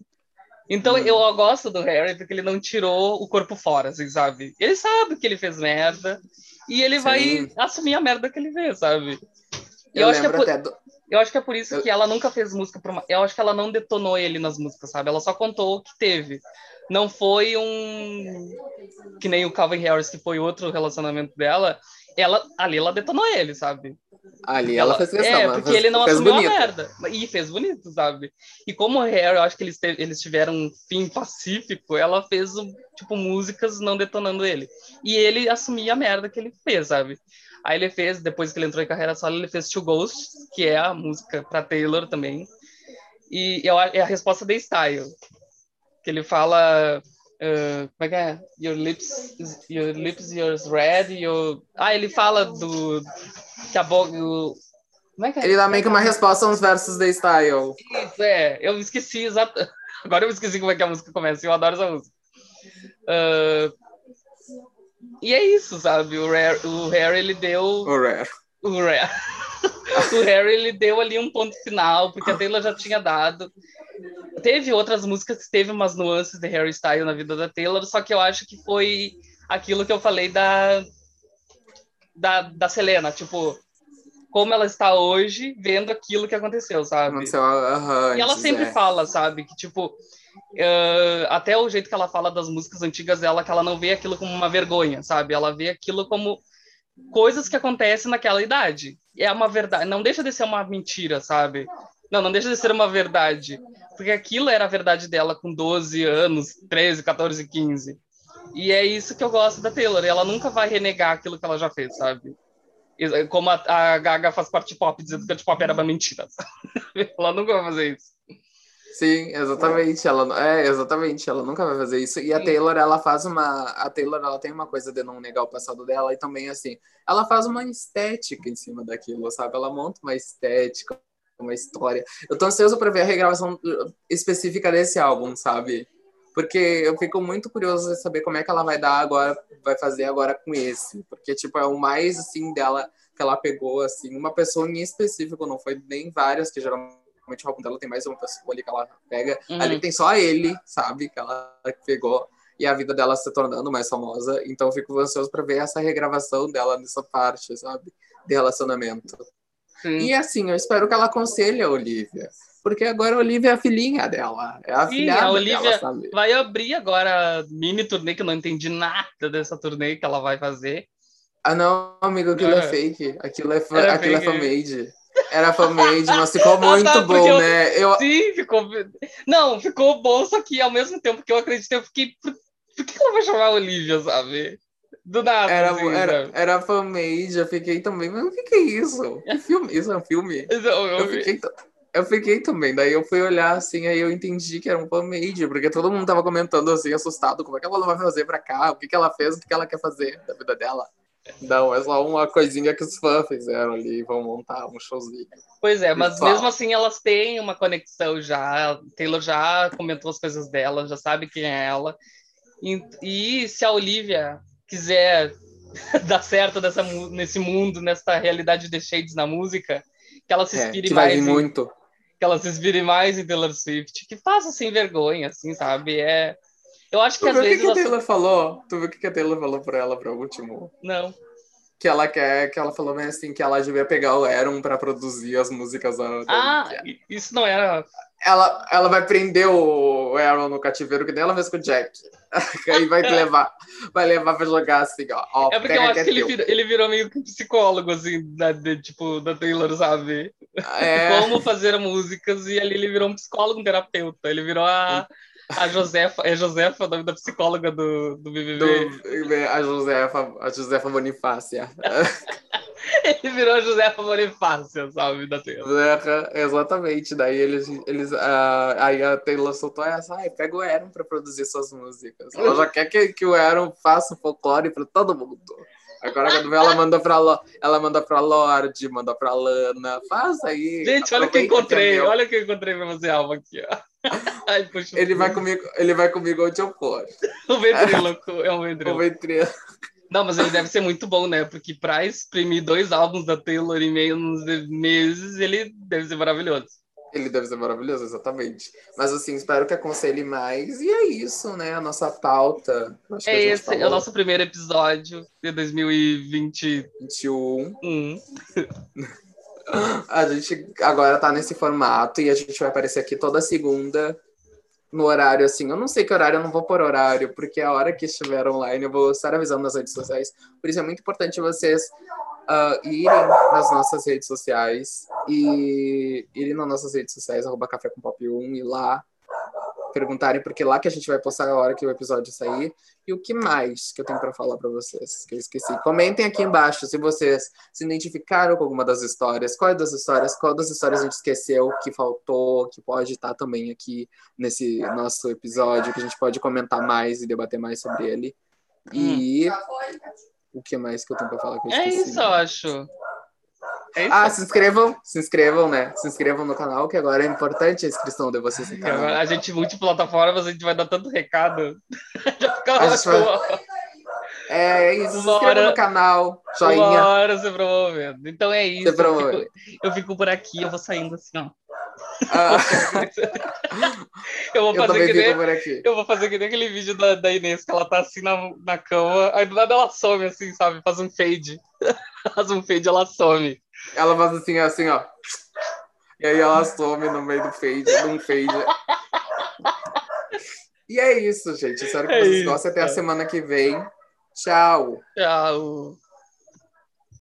Então hum. eu gosto do Harry porque ele não tirou o corpo fora, assim, sabe? Ele sabe que ele fez merda e ele Sim. vai assumir a merda que ele fez, sabe? Eu, eu acho que é por... do... Eu acho que é por isso eu... que ela nunca fez música pra uma... Eu acho que ela não detonou ele nas músicas, sabe? Ela só contou o que teve não foi um que nem o Calvin Harris que foi outro relacionamento dela ela ali ela detonou ele sabe? Ali ela, ela fez questão, é porque ele não assumiu bonito. a merda. E fez bonito sabe? E como o Harry eu acho que eles eles tiveram um fim pacífico ela fez tipo músicas não detonando ele. E ele assumia a merda que ele fez sabe? Aí ele fez depois que ele entrou em carreira solo ele fez Two Ghosts que é a música para Taylor também. E eu, é a resposta de Style que ele fala uh, como é que é? Your lips, your lips, yours red, your... Ah, ele fala do que a boca, como é que é? Ele dá meio que uma resposta aos versos da Style. Isso, é. Eu esqueci exato. Agora eu esqueci como é que a música começa. Eu adoro essa música. Uh... E é isso, sabe? O, Rare, o Harry, ele deu... O Rare. O Rare. o Harry, ele deu ali um ponto final, porque a Taylor já tinha dado. Teve outras músicas que teve umas nuances de Harry Styles na vida da Taylor, só que eu acho que foi aquilo que eu falei da, da, da Selena, tipo, como ela está hoje vendo aquilo que aconteceu, sabe? Aconteceu uh, e ela sempre é. fala, sabe, que tipo, uh, até o jeito que ela fala das músicas antigas dela, que ela não vê aquilo como uma vergonha, sabe? Ela vê aquilo como coisas que acontecem naquela idade. É uma verdade, não deixa de ser uma mentira, sabe? Não, não deixa de ser uma verdade. Porque aquilo era a verdade dela com 12 anos, 13, 14, 15. E é isso que eu gosto da Taylor. Ela nunca vai renegar aquilo que ela já fez, sabe? Como a, a Gaga faz parte pop, dizendo que a pop era uma mentira. ela nunca vai fazer isso. Sim, exatamente. Ela é exatamente. Ela nunca vai fazer isso. E a Taylor, ela faz uma. A Taylor, ela tem uma coisa de não negar o passado dela e também assim. Ela faz uma estética em cima daquilo, sabe? Ela monta uma estética, uma história. Eu tô ansioso para ver a regravação específica desse álbum, sabe? Porque eu fico muito curioso de saber como é que ela vai dar agora, vai fazer agora com esse. Porque, tipo, é o mais, assim, dela, que ela pegou, assim, uma pessoa em específico, não foi nem várias, que geralmente o álbum dela tem mais uma pessoa ali que ela pega. Uhum. Ali tem só ele, sabe? Que ela pegou. E a vida dela se tornando mais famosa. Então eu fico ansioso para ver essa regravação dela nessa parte, sabe? De relacionamento. Sim. E assim, eu espero que ela aconselhe a Olivia. Porque agora a Olivia é a filhinha dela. É a filha a Olivia dela, sabe? vai abrir agora mini turnê, que eu não entendi nada dessa turnê que ela vai fazer. Ah, não, amigo, aquilo é, é fake. Aquilo é, aquilo é fake. é fanmade. Era fanmade, mas ficou ah, muito tá, bom, eu, né? Eu... Sim, ficou. Não, ficou bom, só que ao mesmo tempo que eu acreditei, eu fiquei. Por que ela vai chamar a Olivia, sabe? Do nada. Era, assim, era, era fanmade, eu fiquei também, mas o que, que é isso? Que filme? Isso é um filme? Eu, eu, eu fiquei. Eu fiquei também, daí eu fui olhar assim, aí eu entendi que era um fanmade, porque todo mundo tava comentando assim, assustado, como é que ela vai fazer pra cá, o que, que ela fez, o que, que ela quer fazer da vida dela. Não, é só uma coisinha que os fãs fizeram ali, vão montar um showzinho. Pois é, mas mesmo assim elas têm uma conexão já. Taylor já comentou as coisas dela, já sabe quem é ela. E, e se a Olivia quiser dar certo nessa, nesse mundo, nessa realidade de shades na música, que ela se é, inspire é, mais. Em, muito. Que ela se inspire mais em Taylor Swift, que faça sem vergonha, assim, sabe? É eu acho que tu às vezes. O que, a Taylor falou? Tu viu o que a Taylor falou pra ela para o último? Não. Que ela quer, que ela falou bem assim, que ela devia pegar o Aaron pra produzir as músicas da. Ah, isso não era. Ela, ela vai prender o Aaron no cativeiro, que nem ela fez com o Jack. Aí vai levar, vai levar pra jogar assim, ó. ó é porque eu acho que, é ele, virou, ele virou meio que psicólogo, assim, da, de, tipo, da Taylor, sabe? É... Como fazer músicas, e ali ele virou um psicólogo, um terapeuta. Ele virou a. A Josefa, é Josefa o nome da psicóloga do, do BBB? Do, a Josefa, a Josefa Bonifácia. Ele virou a Josefa Bonifácia, sabe, da Taylor. Exatamente, daí eles, eles uh, aí a Taylor soltou essa, ai, pega o Aaron pra produzir suas músicas. Ela já quer que, que o Aaron faça folclore pra todo mundo. Agora quando ela manda pra ela manda pra Lorde, manda pra Lana, faz aí. Gente, olha o que eu encontrei, que é olha o que eu encontrei pra você, Alma, aqui, ó. Ai, puxa, ele vai comigo, ele vai comigo onde eu for. O ventríloco, é um ventríloco. O ventríloco. Não, mas ele deve ser muito bom, né? Porque pra exprimir dois álbuns da Taylor em menos meses, ele deve ser maravilhoso. Ele deve ser maravilhoso, exatamente. Mas assim, espero que aconselhe mais. E é isso, né? A nossa pauta. Acho é esse, falou. é o nosso primeiro episódio de 2021. Um. a gente agora tá nesse formato e a gente vai aparecer aqui toda segunda no horário assim. Eu não sei que horário, eu não vou por horário, porque a hora que estiver online eu vou estar avisando nas redes sociais. Por isso é muito importante vocês uh, irem nas nossas redes sociais e irem nas nossas redes sociais, arroba Café com Pop 1 e lá perguntarem, porque lá que a gente vai postar a hora que o episódio sair. E o que mais que eu tenho para falar para vocês, que eu esqueci. Comentem aqui embaixo se vocês se identificaram com alguma das histórias, qual das histórias, qual das histórias a gente esqueceu, que faltou, que pode estar também aqui nesse nosso episódio, que a gente pode comentar mais e debater mais sobre ele. E hum. o que mais que eu tenho para falar que eu é esqueci? É isso, eu acho. É ah, se inscrevam, se inscrevam, né? Se inscrevam no canal, que agora é importante a inscrição de vocês no canal. A gente multiplataformas, a gente vai dar tanto recado. Já fica vai... É isso, se inscreva no canal, joinha. Uma hora você promovendo. Então é isso. Eu fico, eu fico, por aqui, eu vou saindo assim, ó. Ah. eu, vou fazer eu, que nem, eu vou fazer que nem aquele vídeo da, da Inês, que ela tá assim na, na cama, aí do nada ela some assim, sabe? Faz um fade. Faz um fade, ela some. Ela faz assim, assim, ó. E aí ela some no meio do fade, num fade. E é isso, gente. Espero que é vocês isso, gostem. Até a semana que vem. Tchau. Tchau.